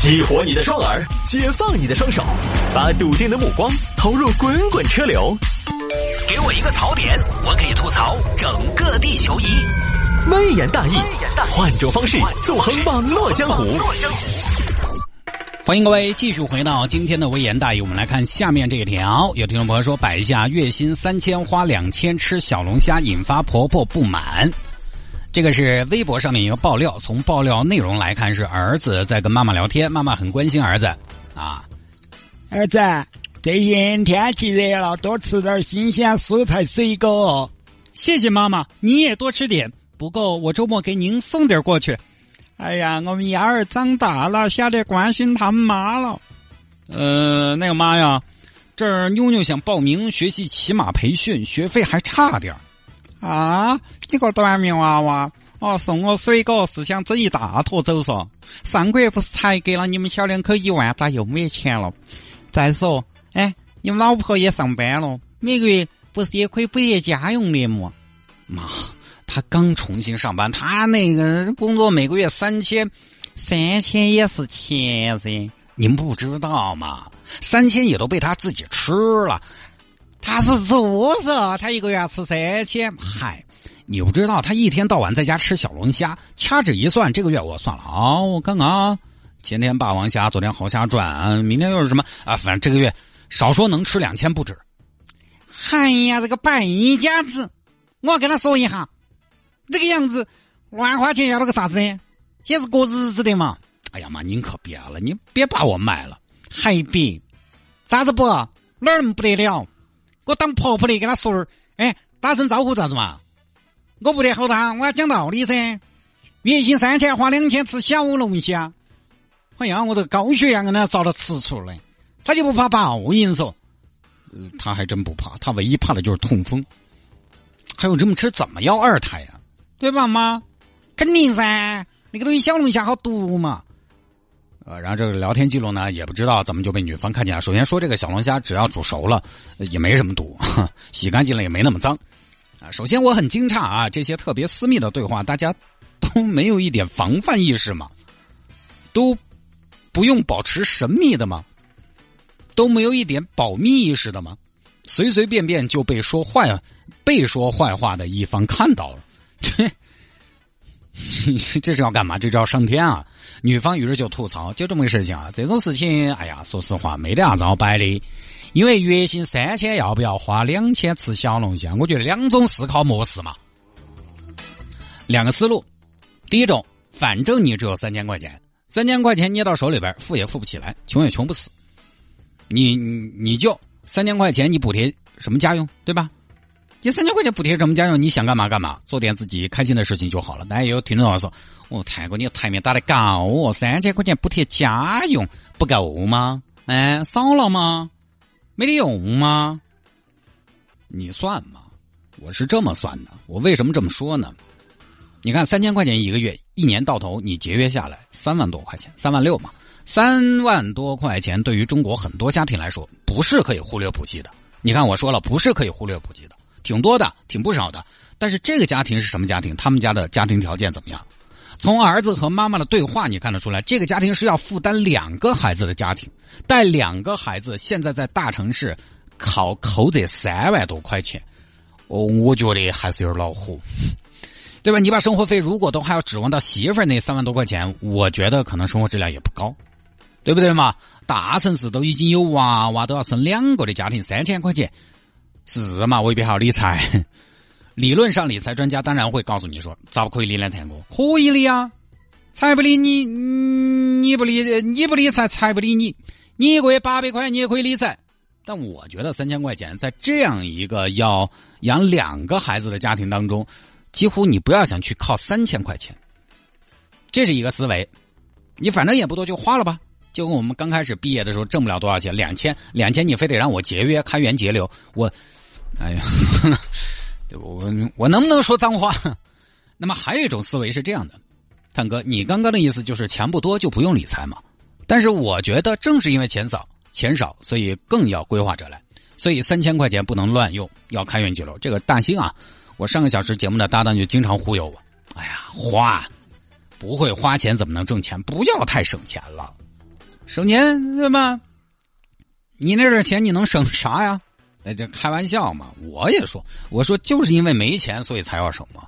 激活你的双耳，解放你的双手，把笃定的目光投入滚滚车流。给我一个槽点，我可以吐槽整个地球仪。微言大义，换种方式纵横网络江湖。欢迎各位继续回到今天的微言大义，我们来看下面这一条。有听众朋友说，摆一下月薪三千花两千吃小龙虾，引发婆婆不满。这个是微博上面一个爆料，从爆料内容来看，是儿子在跟妈妈聊天，妈妈很关心儿子啊。儿子，最近天气热了，多吃点新鲜蔬菜水果。谢谢妈妈，你也多吃点。不够我周末给您送点过去。哎呀，我们丫儿长大了，晓得关心他妈了。呃，那个妈呀，这儿妞妞想报名学习骑马培训，学费还差点儿。啊，你个短命娃娃！哦，送我水果是想整一大坨走嗦？上个月不是才给了你们小两口一万，咋又没钱了？再说，哎，你们老婆也上班了，每个月不是也可以补贴家用的么？妈，他刚重新上班，他那个工作每个月三千，三千也是钱噻，您不知道吗？三千也都被他自己吃了。他是做噻，他一个月吃三千。嗨，你不知道，他一天到晚在家吃小龙虾，掐指一算，这个月我算了啊，我看看啊，前天霸王虾，昨天蚝虾转，明天又是什么啊？反正这个月少说能吃两千不止。哎呀，这个败家子，我跟他说一下，这个样子乱花钱要了个啥子呢？也是过日子的嘛。哎呀妈，您可别了，你别把我卖了，还别咋子不哪儿不得了？我当婆婆的跟他说儿，哎，打声招呼咋子嘛？我不得吼他，我要讲道理噻。月薪三千，花两千吃小龙虾。哎呀，我这个高血压跟他遭到吃醋了，他就不怕报应嗦、呃？他还真不怕，他唯一怕的就是痛风。还有这么吃怎么要二胎呀？对吧，妈？肯定噻，那个东西小龙虾好毒嘛。呃，然后这个聊天记录呢，也不知道怎么就被女方看见了。首先说这个小龙虾，只要煮熟了，也没什么毒，洗干净了也没那么脏。啊，首先我很惊诧啊，这些特别私密的对话，大家都没有一点防范意识吗？都不用保持神秘的吗？都没有一点保密意识的吗？随随便便就被说坏、被说坏话的一方看到了，这。这是要干嘛？这叫上天啊！女方于是就吐槽，就这么个事情啊。这种事情，哎呀，说实话，没得啥子好摆的。因为月薪三千，要不要花两千吃小龙虾？我觉得两种思考模式嘛，两个思路。第一种，反正你只有三千块钱，三千块钱捏到手里边，付也付不起来，穷也穷不死。你你就三千块钱，你补贴什么家用，对吧？你三千块钱补贴什么家用？你想干嘛干嘛，做点自己开心的事情就好了。但也有听众说：“哦，泰哥，你台面打得高哦，三千块钱补贴家用不够吗？哎，少了吗？没得用吗？你算嘛，我是这么算的。我为什么这么说呢？你看，三千块钱一个月，一年到头你节约下来三万多块钱，三万六嘛，三万多块钱对于中国很多家庭来说不是可以忽略不计的。你看，我说了，不是可以忽略不计的。挺多的，挺不少的，但是这个家庭是什么家庭？他们家的家庭条件怎么样？从儿子和妈妈的对话，你看得出来，这个家庭是要负担两个孩子的家庭，带两个孩子，现在在大城市考口得三万多块钱，我，我觉得还是有点恼火，对吧？你把生活费如果都还要指望到媳妇儿那三万多块钱，我觉得可能生活质量也不高，对不对嘛？大城市都已经有娃娃都要生两个的家庭，三千块钱。是嘛？未必好理财。理论上，理财专家当然会告诉你说，咋不可以理呢？泰哥，可以理呀。财不理你，你不理你不理财，财不理你。你一个月八百块，你也可以理财。但我觉得三千块钱，在这样一个要养两个孩子的家庭当中，几乎你不要想去靠三千块钱。这是一个思维。你反正也不多，就花了吧。就跟我们刚开始毕业的时候挣不了多少钱，两千两千，你非得让我节约、开源节流，我。哎呀，我我能不能说脏话？那么还有一种思维是这样的，探哥，你刚刚的意思就是钱不多就不用理财嘛？但是我觉得正是因为钱少，钱少，所以更要规划着来。所以三千块钱不能乱用，要开源节流。这个大兴啊，我上个小时节目的搭档就经常忽悠我。哎呀，花不会花钱怎么能挣钱？不要太省钱了。省钱对吧？你那点钱你能省啥呀？哎，这开玩笑嘛！我也说，我说就是因为没钱，所以才要省嘛。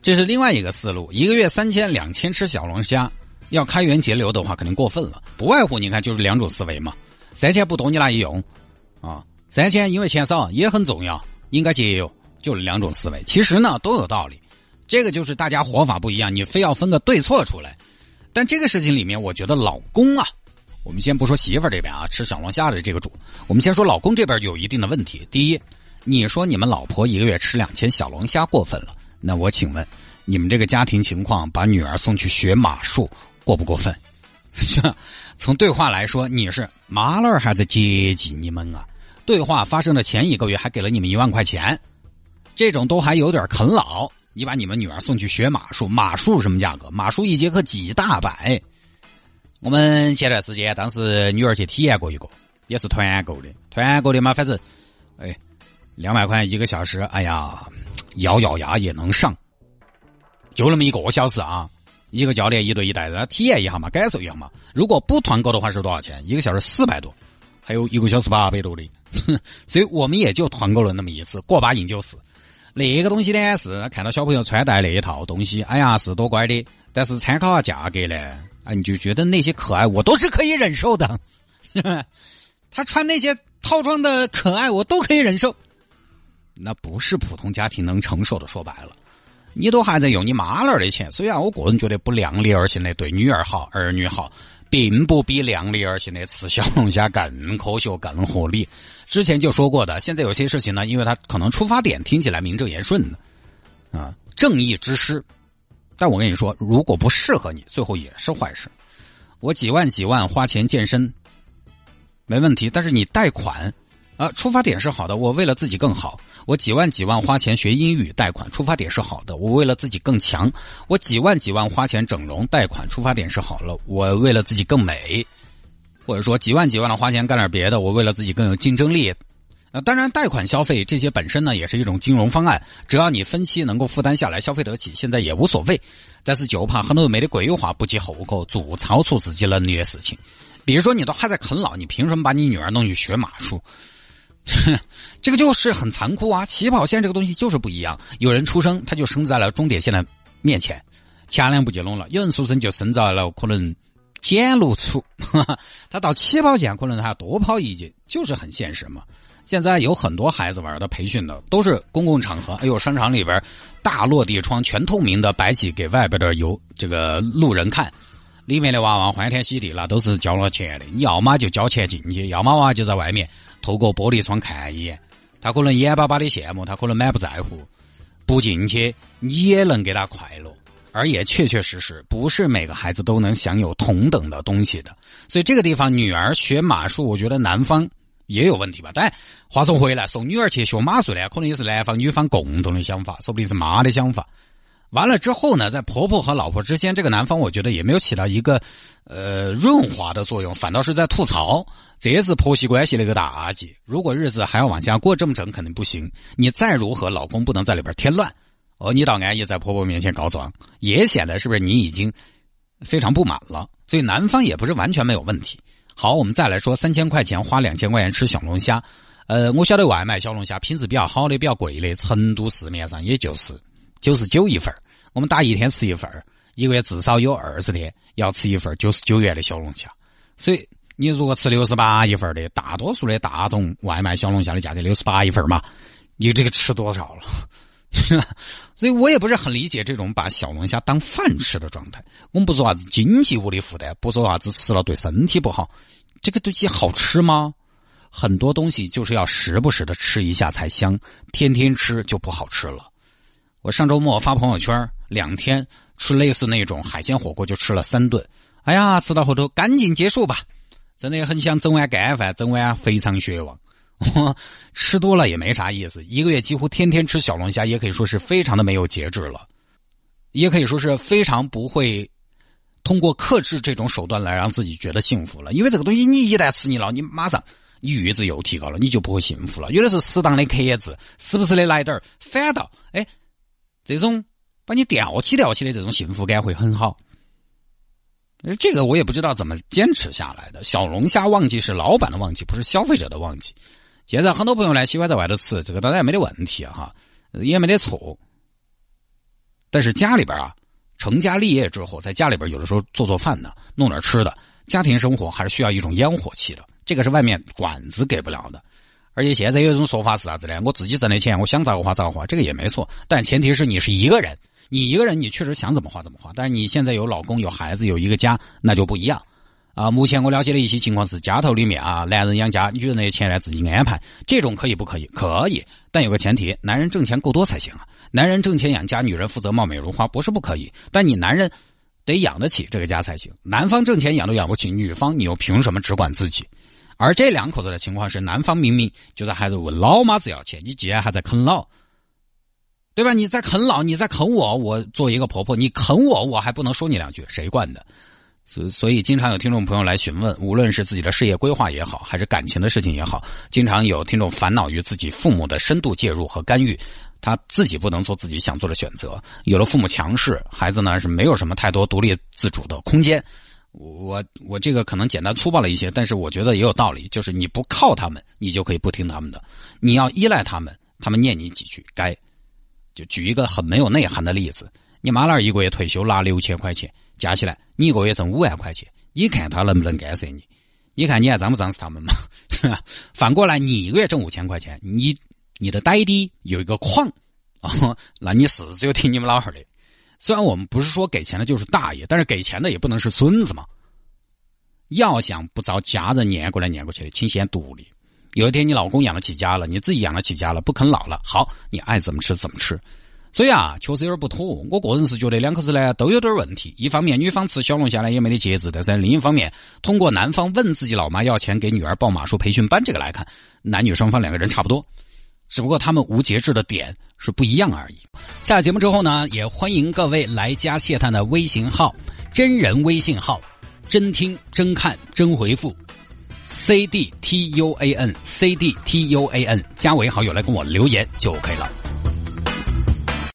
这是另外一个思路，一个月三千两千吃小龙虾，要开源节流的话，肯定过分了。不外乎你看，就是两种思维嘛。三千不多，你拿一用啊？三千因为钱少也很重要，应该节约，就是两种思维。其实呢都有道理，这个就是大家活法不一样，你非要分个对错出来。但这个事情里面，我觉得老公啊，我们先不说媳妇儿这边啊，吃小龙虾的这个主，我们先说老公这边有一定的问题。第一，你说你们老婆一个月吃两千小龙虾过分了，那我请问，你们这个家庭情况把女儿送去学马术过不过分？是？从对话来说，你是麻辣还在接济你们啊？对话发生的前一个月还给了你们一万块钱，这种都还有点啃老。你把你们女儿送去学马术，马术什么价格？马术一节课几大百。我们前段时间当时女儿去体验过一个，也是团购的，团购的嘛，反正，哎，两百块一个小时，哎呀，咬咬牙也能上，就那么一个小时啊，一个教练一对一带着体验一下嘛，感受一下嘛。如果不团购的话是多少钱？一个小时四百多，还有一个小时八百多的，所以我们也就团购了那么一次，过把瘾就死。那个东西呢是看到小朋友穿戴那一套东西，哎呀是多乖的。但是参考下价格呢，啊你就觉得那些可爱我都是可以忍受的。他穿那些套装的可爱我都可以忍受，那不是普通家庭能承受的。说白了，你都还在用你妈那儿的钱。虽然我个人觉得不量力而行的对女儿好、儿女好。并不比量力而行的吃小龙虾更科学、更合理。之前就说过的，现在有些事情呢，因为它可能出发点听起来名正言顺的，啊，正义之师。但我跟你说，如果不适合你，最后也是坏事。我几万几万花钱健身，没问题。但是你贷款。啊，出发点是好的，我为了自己更好，我几万几万花钱学英语贷款，出发点是好的，我为了自己更强，我几万几万花钱整容贷款，出发点是好了，我为了自己更美，或者说几万几万的花钱干点别的，我为了自己更有竞争力。啊，当然贷款消费这些本身呢也是一种金融方案，只要你分期能够负担下来，消费得起，现在也无所谓。但是就怕很多没得规划，不计后果，做超出自己能力的事情。比如说你都还在啃老，你凭什么把你女儿弄去学马术？这个就是很残酷啊！起跑线这个东西就是不一样。有人出生，他就生在了终点线的面前，前两步就弄了；有人出生就生在了可能简路处，他到起跑线可能还要多跑一截，就是很现实嘛。现在有很多孩子玩的培训的都是公共场合，哎呦，商场里边大落地窗全透明的摆起给外边的游这个路人看，里面的娃娃欢天喜地，那都是交了钱的。你要么就交钱进去，要么娃就在外面。透过玻璃窗看一眼，他可能眼巴巴的羡慕，他可能满不在乎，不进去你也能给他快乐，而也确确实实不是每个孩子都能享有同等的东西的。所以这个地方女儿学马术，我觉得男方也有问题吧。但话说回来，送女儿去学马术呢，可能也是男方女方共同的想法，说不定是妈的想法。完了之后呢，在婆婆和老婆之间，这个男方我觉得也没有起到一个呃润滑的作用，反倒是在吐槽，这也是婆媳关系的一个大忌。如果日子还要往下过，这么整肯定不行。你再如何，老公不能在里边添乱。哦，你倒安逸在婆婆面前告状，也显得是不是你已经非常不满了？所以男方也不是完全没有问题。好，我们再来说三千块钱花两千块钱吃小龙虾，呃，我晓得外卖小龙虾品质比较好的、比较贵的，成都市面上也就是。九十九一份我们打一天吃一份一个月至少有二十天要吃一份九十九元的小龙虾。所以你如果吃六十八一份的，大多数的大众外卖小龙虾的价格六十八一份嘛，你这个吃多少了？所以我也不是很理解这种把小龙虾当饭吃的状态。我们不说啥子经济物理负担，不说啥子吃了对身体不好，这个东西好吃吗？很多东西就是要时不时的吃一下才香，天天吃就不好吃了。我上周末发朋友圈，两天吃类似那种海鲜火锅就吃了三顿，哎呀，吃到后头赶紧结束吧，真的很想整碗干饭，整碗肥肠血旺。吃多了也没啥意思，一个月几乎天天吃小龙虾，也可以说是非常的没有节制了，也可以说是非常不会通过克制这种手段来让自己觉得幸福了。因为这个东西，你一旦吃腻了，你马上你阈值又提高了，你就不会幸福了。有的是适当的克制，时不时的来点儿，反倒哎。这种把你吊起吊起的这种幸福感会很好。这个我也不知道怎么坚持下来的。小龙虾旺季是老板的旺季，不是消费者的旺季。现在很多朋友呢喜欢在外头吃，这个当然也没得问题哈，也没得错。但是家里边啊，成家立业之后，在家里边有的时候做做饭呢，弄点吃的，家庭生活还是需要一种烟火气的。这个是外面馆子给不了的。而且现在有一种说法是啥子呢？我自己挣的钱，我想咋个花咋个花，这个也没错。但前提是你是一个人，你一个人你确实想怎么花怎么花。但是你现在有老公有孩子有一个家，那就不一样啊。目前我了解的一些情况是，家头里面啊，男人养家，女人的钱呢自己安排，这种可以不可以？可以，但有个前提，男人挣钱够多才行啊。男人挣钱养家，女人负责貌美如花，不是不可以，但你男人得养得起这个家才行。男方挣钱养都养不起，女方你又凭什么只管自己？而这两口子的情况是，男方明明就在还在问老妈子要钱，你既然还在啃老，对吧？你在啃老，你在啃我，我做一个婆婆，你啃我，我还不能说你两句，谁惯的？所所以，经常有听众朋友来询问，无论是自己的事业规划也好，还是感情的事情也好，经常有听众烦恼于自己父母的深度介入和干预。他自己不能做自己想做的选择，有了父母强势，孩子呢是没有什么太多独立自主的空间。我我这个可能简单粗暴了一些，但是我觉得也有道理，就是你不靠他们，你就可以不听他们的；你要依赖他们，他们念你几句该。就举一个很没有内涵的例子，你妈那儿一个月退休拿六千块钱，加起来你一个月挣五万块钱，你看他能不能干涉你？你看你还脏不脏是他们嘛？反过来，你一个月挣五千块钱，你。你的呆弟有一个矿啊，那你是只有听你们老汉儿的。虽然我们不是说给钱的就是大爷，但是给钱的也不能是孙子嘛。要想不遭家人撵过来撵过去的，请先独立。有一天你老公养得起家了，你自己养得起家了，不啃老了，好，你爱怎么吃怎么吃。所以啊，确实有点不妥。我个人是觉得两口子呢都有点问题。一方面女方吃小龙虾呢也没得节制，但是另一方面，通过男方问自己老妈要钱给女儿报马术培训班这个来看，男女双方两个人差不多。只不过他们无节制的点是不一样而已。下节目之后呢，也欢迎各位来加谢探的微信号，真人微信号，真听真看真回复，C D T U A N C D T U A N，加为好友来跟我留言就 OK 了。